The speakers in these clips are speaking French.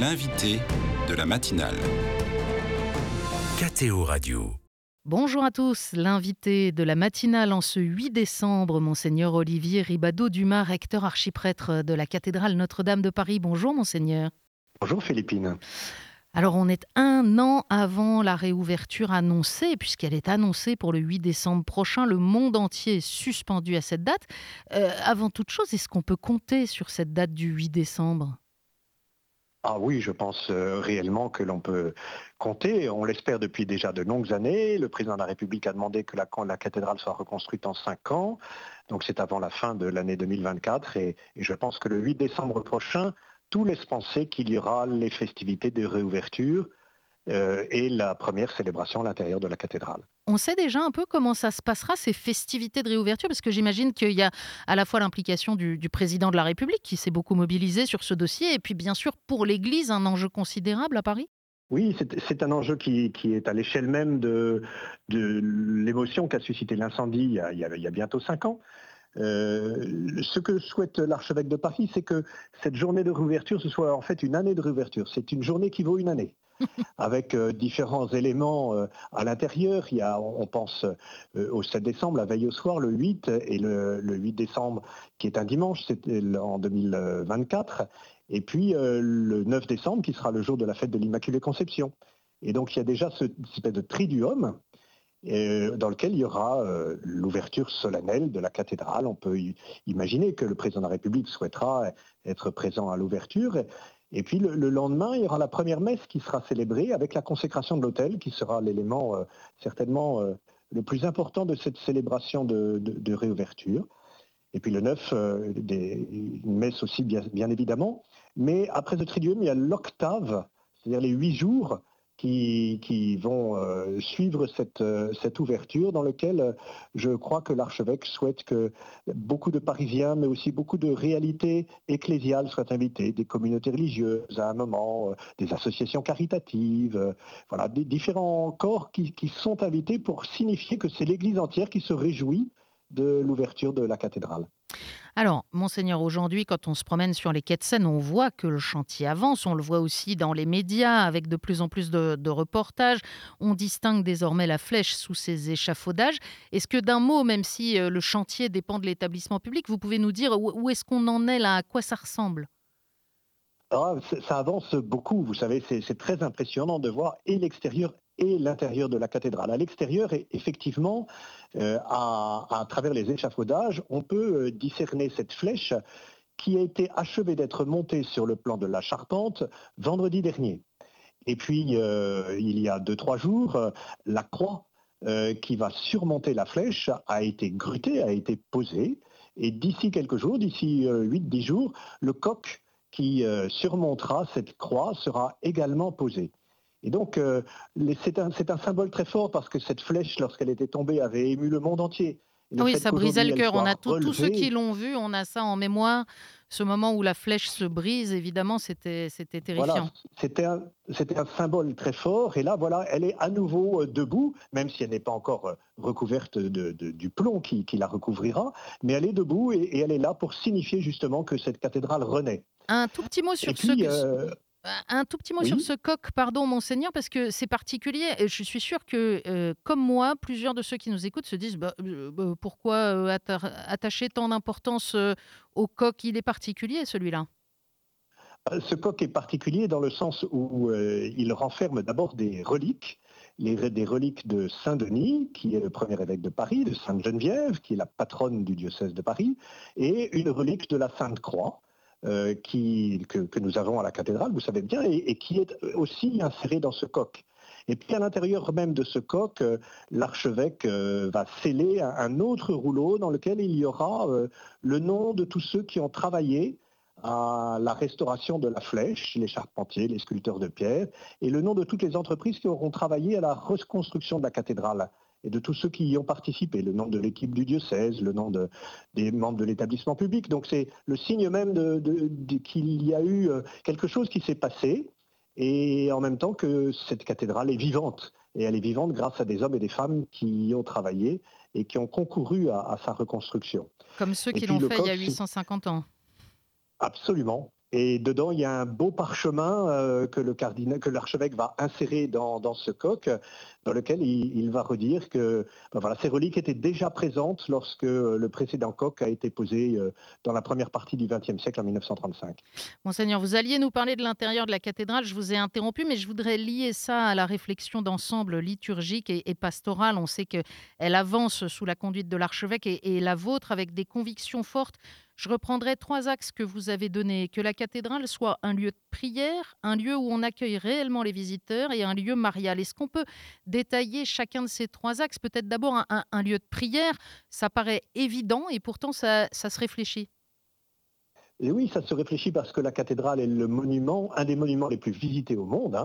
L'invité de la matinale. KTO Radio. Bonjour à tous, l'invité de la matinale en ce 8 décembre, monseigneur Olivier Ribado-Dumas, recteur archiprêtre de la cathédrale Notre-Dame de Paris. Bonjour monseigneur. Bonjour Philippine. Alors on est un an avant la réouverture annoncée, puisqu'elle est annoncée pour le 8 décembre prochain. Le monde entier est suspendu à cette date. Euh, avant toute chose, est-ce qu'on peut compter sur cette date du 8 décembre? Ah oui, je pense euh, réellement que l'on peut compter. On l'espère depuis déjà de longues années. Le président de la République a demandé que la, cathédrale soit reconstruite en cinq ans. Donc c'est avant la fin de l'année 2024. Et, je pense que le 8 décembre prochain, tout laisse penser qu'il y aura les festivités de réouverture euh, et la première célébration à l'intérieur de la cathédrale. On sait déjà un peu comment ça se passera, ces festivités de réouverture, parce que j'imagine qu'il y a à la fois l'implication du, président de la République qui s'est beaucoup mobilisé sur ce dossier, et puis bien sûr pour l'Église, un enjeu considérable à Paris. Oui, c'est un enjeu qui, est à l'échelle même de, l'émotion qu'a suscité l'incendie il, y a bientôt cinq ans. Euh, ce que souhaite l'archevêque de Paris, c'est que cette journée de réouverture, ce soit en fait une année de réouverture. C'est une journée qui vaut une année. avec euh, différents éléments euh, à l'intérieur. On pense au 7 décembre, la veille au soir, le 8, et le, 8 décembre, qui est un dimanche, c'était en 2024, et puis le 9 décembre, qui sera le jour de la fête de l'Immaculée Conception. Et donc il y a déjà ce espèce de triduum dans lequel il y aura euh, l'ouverture solennelle de la cathédrale. On peut imaginer que le président de la République souhaitera être présent à l'ouverture. Et puis le, lendemain, il y aura la première messe qui sera célébrée avec la consécration de l'autel, qui sera l'élément euh, certainement euh, le plus important de cette célébration de, réouverture. Et puis le 9, une messe aussi bien, évidemment. Mais après ce tridium, il y a l'octave, c'est-à-dire les huit jours qui, vont euh, suivre cette, euh, cette, ouverture dans lequel euh, je crois que l'archevêque souhaite que beaucoup de Parisiens, mais aussi beaucoup de réalités ecclésiales soient invités, des communautés religieuses à un moment, des associations caritatives, voilà, des différents corps qui sont invités pour signifier que c'est l'Église entière qui se réjouit de l'ouverture de la cathédrale. Alors, monseigneur, aujourd'hui, quand on se promène sur les quais de Seine, on voit que le chantier avance, on le voit aussi dans les médias avec de plus en plus de, reportages. On distingue désormais la flèche sous ses échafaudages. Est-ce que d'un mot, même si euh, le chantier dépend de l'établissement public, vous pouvez nous dire où, est-ce qu'on en est là, à quoi ça ressemble? Ah, ça avance beaucoup, vous savez, c'est très impressionnant de voir et l'extérieur et l'intérieur de la cathédrale. À l'extérieur, effectivement, euh, à, travers les échafaudages, on peut euh, discerner cette flèche qui a été achevée d'être montée sur le plan de la charpente vendredi dernier. Et puis, euh, il y a deux, trois jours, la croix qui va surmonter la flèche a été grutée, a été posée. Et d'ici quelques jours, d'ici 8-10 jours, le coq qui surmontera cette croix sera également posé. Et donc, euh, c'est un, symbole très fort parce que cette flèche, lorsqu'elle était tombée, avait ému le monde entier. oui, ça brisait le cœur. On a tous ceux qui l'ont vu, on a ça en mémoire. Ce moment où la flèche se brise, évidemment, c'était terrifiant. c'était un, un, symbole très fort. Et là, voilà, elle est à nouveau euh, debout, même si elle n'est pas encore euh, recouverte de, du plomb qui, la recouvrira. Mais elle est debout et, elle est là pour signifier justement que cette cathédrale renaît. Un tout petit mot sur ce. Un tout petit mot sur ce coq, pardon monseigneur, parce que c'est particulier. Je suis sûr que, euh, comme moi, plusieurs de ceux qui nous écoutent se disent bah, euh, bah, pourquoi euh, attacher tant d'importance au coq? Il est particulier celui-là. Ce coq est particulier dans le sens où il renferme d'abord des reliques, des reliques de Saint-Denis, qui est le premier évêque de Paris, de Sainte-Geneviève, qui est la patronne du diocèse de Paris, et une relique de la Sainte Croix, euh, que, nous avons à la cathédrale, vous savez bien, et, qui est aussi inséré dans ce coq. Et puis à l'intérieur même de ce coq, euh, l'archevêque euh, va sceller un, autre rouleau dans lequel il y aura le nom de tous ceux qui ont travaillé à la restauration de la flèche, les charpentiers, les sculpteurs de pierre, et le nom de toutes les entreprises qui auront travaillé à la reconstruction de la cathédrale et de tous ceux qui y ont participé, le nom de l'équipe du diocèse, le nom des membres de l'établissement public. Donc c'est le signe même qu'il y a eu euh, quelque chose qui s'est passé et en même temps que cette cathédrale est vivante. Et elle est vivante grâce à des hommes et des femmes qui y ont travaillé et qui ont concouru à, sa reconstruction. Comme ceux qui l'ont fait il y a 850 ans. Absolument. Et dedans, il y a un beau parchemin euh, que l'archevêque va insérer dans, ce coq, dans lequel il, va redire que ben voilà, ces reliques étaient déjà présentes lorsque le précédent coq a été posé euh, dans la première partie du XXe siècle en 1935. Monseigneur, vous alliez nous parler de l'intérieur de la cathédrale. Je vous ai interrompu, mais je voudrais lier ça à la réflexion d'ensemble liturgique et, pastorale. On sait qu'elle avance sous la conduite de l'archevêque et la vôtre avec des convictions fortes je reprendrai trois axes que vous avez donnés. Que la cathédrale soit un lieu de prière, un lieu où on accueille réellement les visiteurs et un lieu marial. Est-ce qu'on peut détailler chacun de ces trois axes? Peut-être d'abord un, lieu de prière, ça paraît évident et pourtant ça, se réfléchit. Oui, ça se réfléchit parce que la cathédrale est le monument, un des monuments les plus visités au monde.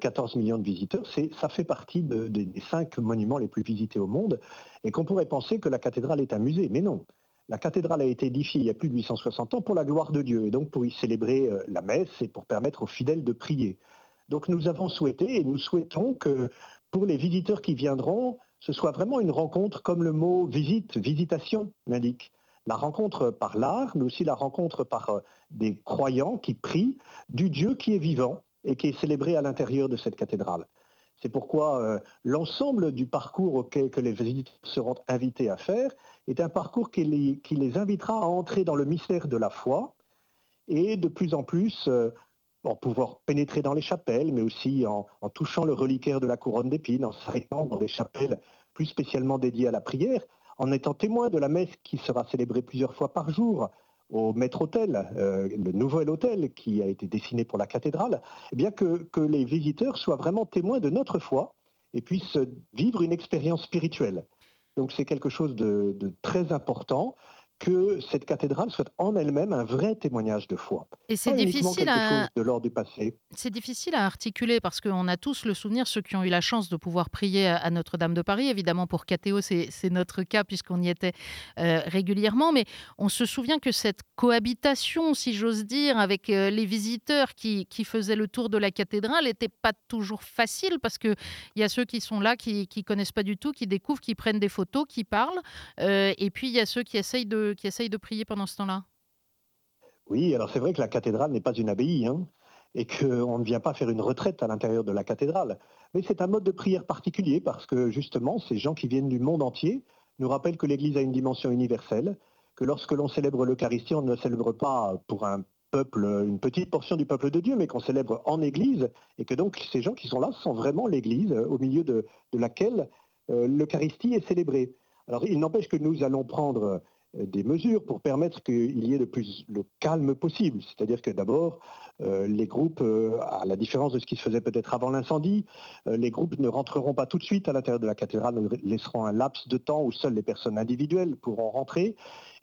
14 hein. euh, millions de visiteurs, ça fait partie des cinq monuments les plus visités au monde, et qu'on pourrait penser que la cathédrale est un musée, mais non. La cathédrale a été édifiée il y a plus de 860 ans pour la gloire de Dieu et donc pour y célébrer euh, la messe et pour permettre aux fidèles de prier. Donc nous avons souhaité et nous souhaitons que pour les visiteurs qui viendront, ce soit vraiment une rencontre comme le mot visite, visitation l'indique. La rencontre par l'art, mais aussi la rencontre par euh, des croyants qui prient du Dieu qui est vivant et qui est célébré à l'intérieur de cette cathédrale. C'est pourquoi euh, l'ensemble du parcours auquel que les visiteurs seront invités à faire est un parcours qui les, invitera à entrer dans le mystère de la foi et de plus en plus euh, en pouvoir pénétrer dans les chapelles, mais aussi en, touchant le reliquaire de la couronne d'épines, en s'arrêtant dans des chapelles plus spécialement dédiées à la prière, en étant témoin de la messe qui sera célébrée plusieurs fois par jour au maître hôtel, euh, le nouvel hôtel qui a été dessiné pour la cathédrale, eh bien que les visiteurs soient vraiment témoins de notre foi et puissent vivre une expérience spirituelle. Donc c'est quelque chose de, très important que cette cathédrale soit en elle-même un vrai témoignage de foi. Et c'est difficile à... de l'ordre du passé. C'est difficile à articuler parce qu'on a tous le souvenir, ceux qui ont eu la chance de pouvoir prier à Notre-Dame de Paris, évidemment pour Cathéo c'est notre cas puisqu'on y était euh, régulièrement, mais on se souvient que cette cohabitation, si j'ose dire, avec euh, les visiteurs qui, qui, faisaient le tour de la cathédrale n'était pas toujours facile parce qu'il y a ceux qui sont là, qui ne connaissent pas du tout, qui découvrent, qui prennent des photos, qui parlent, euh, et puis il y a ceux qui essayent de qui essayent de prier pendant ce temps-là? Oui, alors c'est vrai que la cathédrale n'est pas une abbaye. Hein, et qu'on ne vient pas faire une retraite à l'intérieur de la cathédrale. Mais c'est un mode de prière particulier parce que justement, ces gens qui viennent du monde entier nous rappellent que l'Église a une dimension universelle, que lorsque l'on célèbre l'Eucharistie, on ne célèbre pas pour un peuple, une petite portion du peuple de Dieu, mais qu'on célèbre en Église, et que donc ces gens qui sont là sont vraiment l'Église au milieu de, laquelle euh, l'Eucharistie est célébrée. Alors il n'empêche que nous allons prendre euh, des mesures pour permettre qu'il y ait le plus le calme possible. C'est-à-dire que d'abord, euh, les groupes, euh, à la différence de ce qui se faisait peut-être avant l'incendie, les groupes ne rentreront pas tout de suite à l'intérieur de la cathédrale, nous laisseront un laps de temps où seules les personnes individuelles pourront rentrer.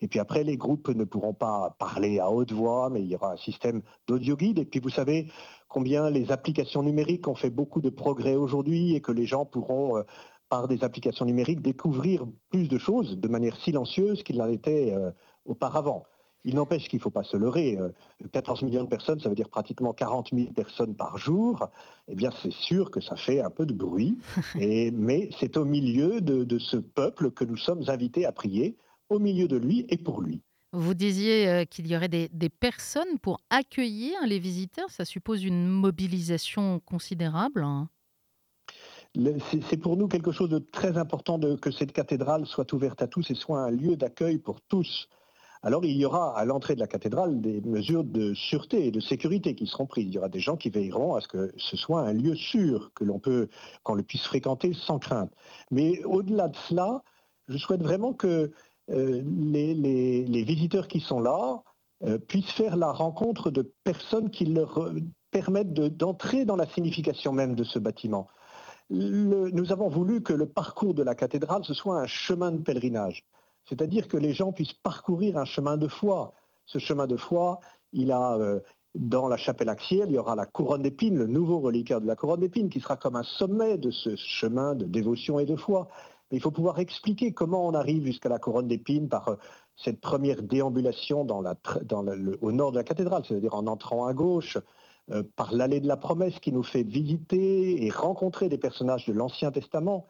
Et puis après, les groupes ne pourront pas parler à haute voix, mais il y aura un système d'audio guide. Et puis vous savez combien les applications numériques ont fait beaucoup de progrès aujourd'hui et que les gens pourront par des applications numériques, découvrir plus de choses de manière silencieuse qu'il n'en était euh, auparavant. Il n'empêche qu'il ne faut pas se leurrer. 14 euh, millions de personnes, ça veut dire pratiquement 40 000 personnes par jour. Eh bien, c'est sûr que ça fait un peu de bruit. Et, mais c'est au milieu de, ce peuple que nous sommes invités à prier, au milieu de lui et pour lui. Vous disiez euh, qu'il y aurait des, des, personnes pour accueillir les visiteurs. Ça suppose une mobilisation considérable. C'est pour nous quelque chose de très important que cette cathédrale soit ouverte à tous et soit un lieu d'accueil pour tous. Alors il y aura à l'entrée de la cathédrale des mesures de sûreté et de sécurité qui seront prises. Il y aura des gens qui veilleront à ce que ce soit un lieu sûr, que l'on peut, qu'on le puisse fréquenter sans crainte. Mais au-delà de cela, je souhaite vraiment que euh, les, visiteurs qui sont là euh, puissent faire la rencontre de personnes qui leur euh, permettent d'entrer dans la signification même de ce bâtiment nous avons voulu que le parcours de la cathédrale, ce soit un chemin de pèlerinage. C'est-à-dire que les gens puissent parcourir un chemin de foi. Ce chemin de foi, il a euh, dans la chapelle axiale, il y aura la couronne d'épines, le nouveau reliquaire de la couronne d'épines, qui sera comme un sommet de ce chemin de dévotion et de foi. Mais il faut pouvoir expliquer comment on arrive jusqu'à la couronne d'épines par euh, cette première déambulation au nord de la cathédrale, c'est-à-dire en entrant à gauche, euh, par l'allée de la promesse qui nous fait visiter et rencontrer des personnages de l'Ancien Testament.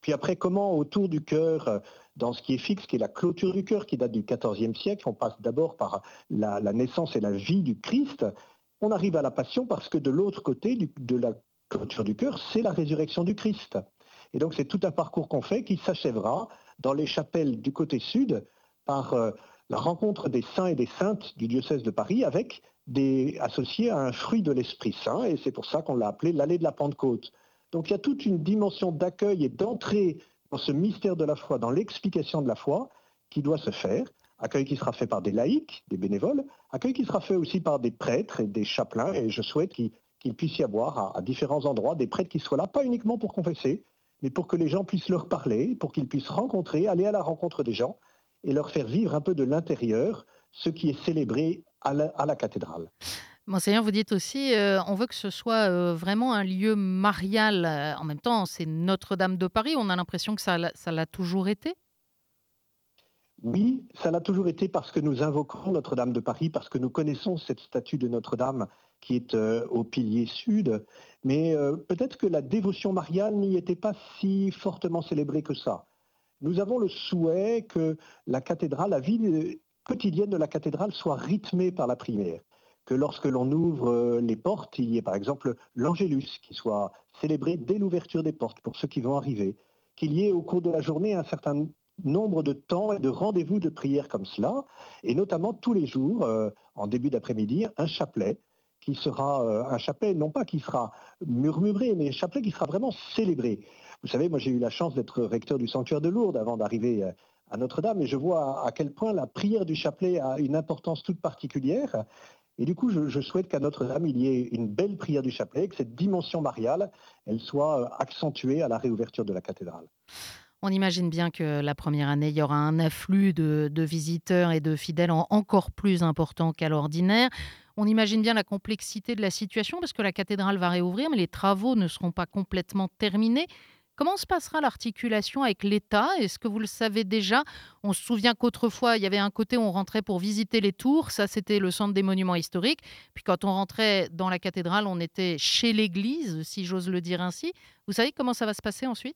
Puis après, comment autour du cœur, dans ce qui est fixe, qui est la clôture du cœur, qui date du XIVe siècle, on passe d'abord par la, naissance et la vie du Christ, on arrive à la passion parce que de l'autre côté de la clôture du cœur, c'est la résurrection du Christ. Et donc c'est tout un parcours qu'on fait qui s'achèvera dans les chapelles du côté sud par euh, la rencontre des saints et des saintes du diocèse de Paris avec des associés à un fruit de l'Esprit Saint, et c'est pour ça qu'on l'a appelé l'allée de la Pentecôte. Donc il y a toute une dimension d'accueil et d'entrée dans ce mystère de la foi, dans l'explication de la foi, qui doit se faire. Accueil qui sera fait par des laïcs, des bénévoles, accueil qui sera fait aussi par des prêtres et des chapelains, et je souhaite qu'il puisse y avoir à différents endroits des prêtres qui soient là, pas uniquement pour confesser, mais pour que les gens puissent leur parler, pour qu'ils puissent rencontrer, aller à la rencontre des gens et leur faire vivre un peu de l'intérieur ce qui est célébré à la, cathédrale. Monseigneur, vous dites aussi, euh, on veut que ce soit euh, vraiment un lieu marial. Euh, en même temps, c'est Notre-Dame de Paris. On a l'impression que ça, l'a toujours été. Oui, ça l'a toujours été parce que nous invoquons Notre-Dame de Paris, parce que nous connaissons cette statue de Notre-Dame qui est au pilier sud. Mais peut-être que la dévotion mariale n'y était pas si fortement célébrée que ça. Nous avons le souhait que la cathédrale, la vie quotidienne de la cathédrale soit rythmée par la prière que lorsque l'on ouvre euh, les portes, il y ait par exemple l'Angélus qui soit célébré dès l'ouverture des portes pour ceux qui vont arriver, qu'il y ait au cours de la journée un certain nombre de temps et de rendez-vous de prière comme cela, et notamment tous les jours, euh, en début d'après-midi, un chapelet qui sera euh, un chapelet, non pas qui sera murmuré, mais un chapelet qui sera vraiment célébré. Vous savez, moi j'ai eu la chance d'être recteur du sanctuaire de Lourdes avant d'arriver à Notre-Dame, et je vois à quel point la prière du chapelet a une importance toute particulière. Et du coup, je, souhaite qu'à Notre-Dame, il y ait une belle prière du chapelet, que cette dimension mariale, elle soit euh, accentuée à la réouverture de la cathédrale. On imagine bien que la première année, il y aura un afflux de, visiteurs et de fidèles encore plus important qu'à l'ordinaire. On imagine bien la complexité de la situation parce que la cathédrale va réouvrir, mais les travaux ne seront pas complètement terminés. Comment se passera l'articulation avec l'État? Est-ce que vous le savez déjà? On se souvient qu'autrefois, il y avait un côté où on rentrait pour visiter les tours, ça c'était le centre des monuments historiques. Puis quand on rentrait dans la cathédrale, on était chez l'église, si j'ose le dire ainsi. Vous savez comment ça va se passer ensuite?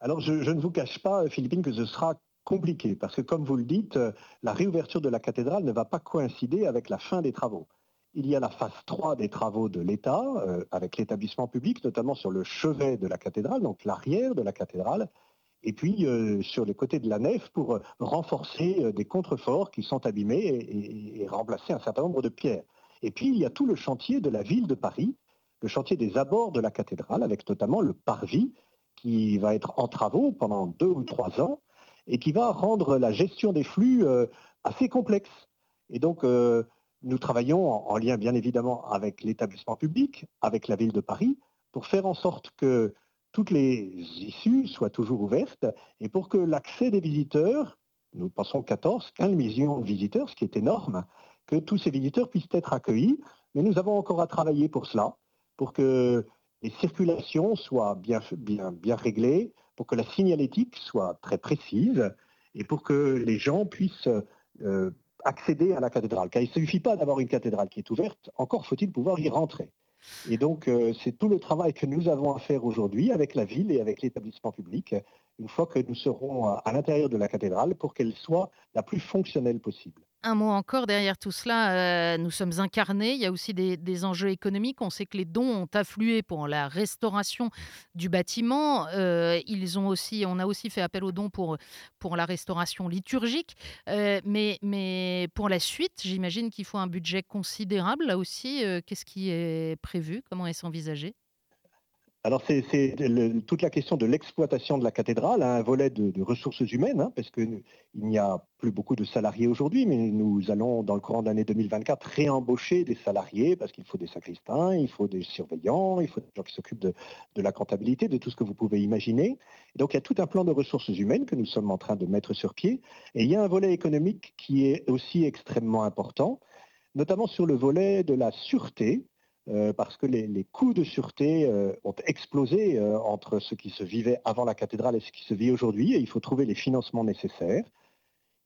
Alors je, je, ne vous cache pas, Philippine, que ce sera compliqué, parce que comme vous le dites, la réouverture de la cathédrale ne va pas coïncider avec la fin des travaux. Il y a la phase 3 des travaux de l'État, euh, avec l'établissement public, notamment sur le chevet de la cathédrale, donc l'arrière de la cathédrale, et puis euh, sur les côtés de la nef pour euh, renforcer des contreforts qui sont abîmés et, remplacer un certain nombre de pierres. Et puis il y a tout le chantier de la ville de Paris, le chantier des abords de la cathédrale, avec notamment le parvis qui va être en travaux pendant deux ou trois ans et qui va rendre la gestion des flux assez complexe. Et donc, nous travaillons en, lien bien évidemment avec l'établissement public, avec la ville de Paris, pour faire en sorte que toutes les issues soient toujours ouvertes et pour que l'accès des visiteurs, nous pensons 14, 15 millions de visiteurs, ce qui est énorme, que tous ces visiteurs puissent être accueillis. Mais nous avons encore à travailler pour cela, pour que les circulations soient bien, réglées, pour que la signalétique soit très précise et pour que les gens puissent euh, accéder à la cathédrale. Car il ne suffit pas d'avoir une cathédrale qui est ouverte, encore faut-il pouvoir y rentrer. Et donc, euh, c'est tout le travail que nous avons à faire aujourd'hui avec la ville et avec l'établissement public, une fois que nous serons à l'intérieur de la cathédrale, pour qu'elle soit la plus fonctionnelle possible. Un mot encore derrière tout cela, euh, nous sommes incarnés, il y a aussi des, enjeux économiques. On sait que les dons ont afflué pour la restauration du bâtiment. Euh, ils ont aussi, on a aussi fait appel aux dons pour, pour la restauration liturgique. Euh, mais, mais pour la suite, j'imagine qu'il faut un budget considérable. Là aussi, qu'est-ce qui est prévu Comment est-ce envisagé? Alors c'est toute la question de l'exploitation de la cathédrale, un volet de, ressources humaines, hein, parce qu'il n'y a plus beaucoup de salariés aujourd'hui, mais nous allons dans le courant de l'année 2024 réembaucher des salariés, parce qu'il faut des sacristains, il faut des surveillants, il faut des gens qui s'occupent de, la comptabilité, de tout ce que vous pouvez imaginer. donc il y a tout un plan de ressources humaines que nous sommes en train de mettre sur pied, et il y a un volet économique qui est aussi extrêmement important, notamment sur le volet de la sûreté, euh, parce que les, coûts de sûreté euh, ont explosé euh, entre ce qui se vivait avant la cathédrale et ce qui se vit aujourd'hui, et il faut trouver les financements nécessaires.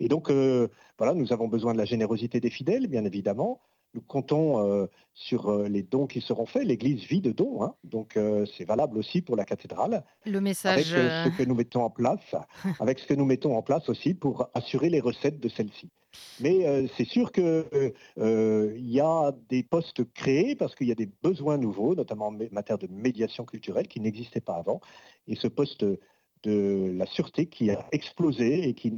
Et donc, voilà, nous avons besoin de la générosité des fidèles, bien évidemment, nous comptons sur les dons qui seront faits. L'Église vit de dons, hein. donc c'est valable aussi pour la cathédrale. Le message. Avec ce que nous mettons en place, avec ce que nous mettons en place aussi pour assurer les recettes de celle-ci. Mais c'est sûr qu'il y a des postes créés parce qu'il y a des besoins nouveaux, notamment en matière de médiation culturelle qui n'existaient pas avant. Et ce poste de la sûreté qui a explosé et qui,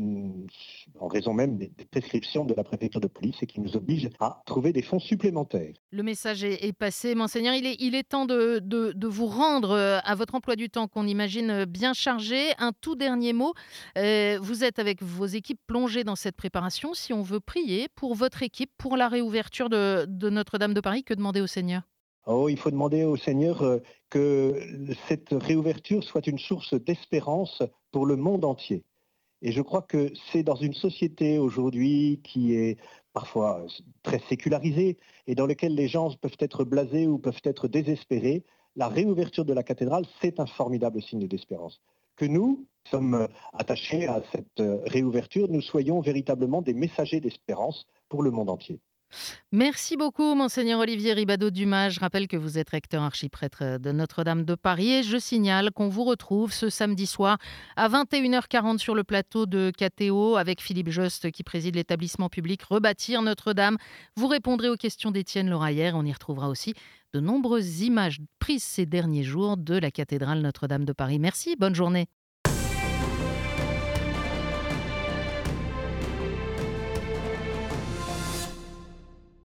en raison même des, prescriptions de la préfecture de police, et qui nous oblige à trouver des fonds supplémentaires. Le message est, passé, monseigneur. Il est, il est temps de, vous rendre euh, à votre emploi du temps qu'on imagine bien chargé. Un tout dernier mot. Euh, vous êtes avec vos équipes plongées dans cette préparation. Si on veut prier pour votre équipe, pour la réouverture de, de Notre-Dame de Paris, que demander au Seigneur? Oh, il faut demander au Seigneur euh, que cette réouverture soit une source d'espérance pour le monde entier. Et je crois que c'est dans une société aujourd'hui qui est parfois très sécularisée et dans laquelle les gens peuvent être blasés ou peuvent être désespérés, la réouverture de la cathédrale, c'est un formidable signe d'espérance. Que nous, sommes attachés à cette réouverture, nous soyons véritablement des messagers d'espérance pour le monde entier. Merci beaucoup, Monseigneur Olivier Ribado-Dumas. Je rappelle que vous êtes recteur archiprêtre de Notre-Dame de Paris et je signale qu'on vous retrouve ce samedi soir à 21h40 sur le plateau de KTO avec Philippe Jost qui préside l'établissement public Rebâtir Notre-Dame. Vous répondrez aux questions d'Étienne Loraillère. On y retrouvera aussi de nombreuses images prises ces derniers jours de la cathédrale Notre-Dame de Paris. Merci, bonne journée.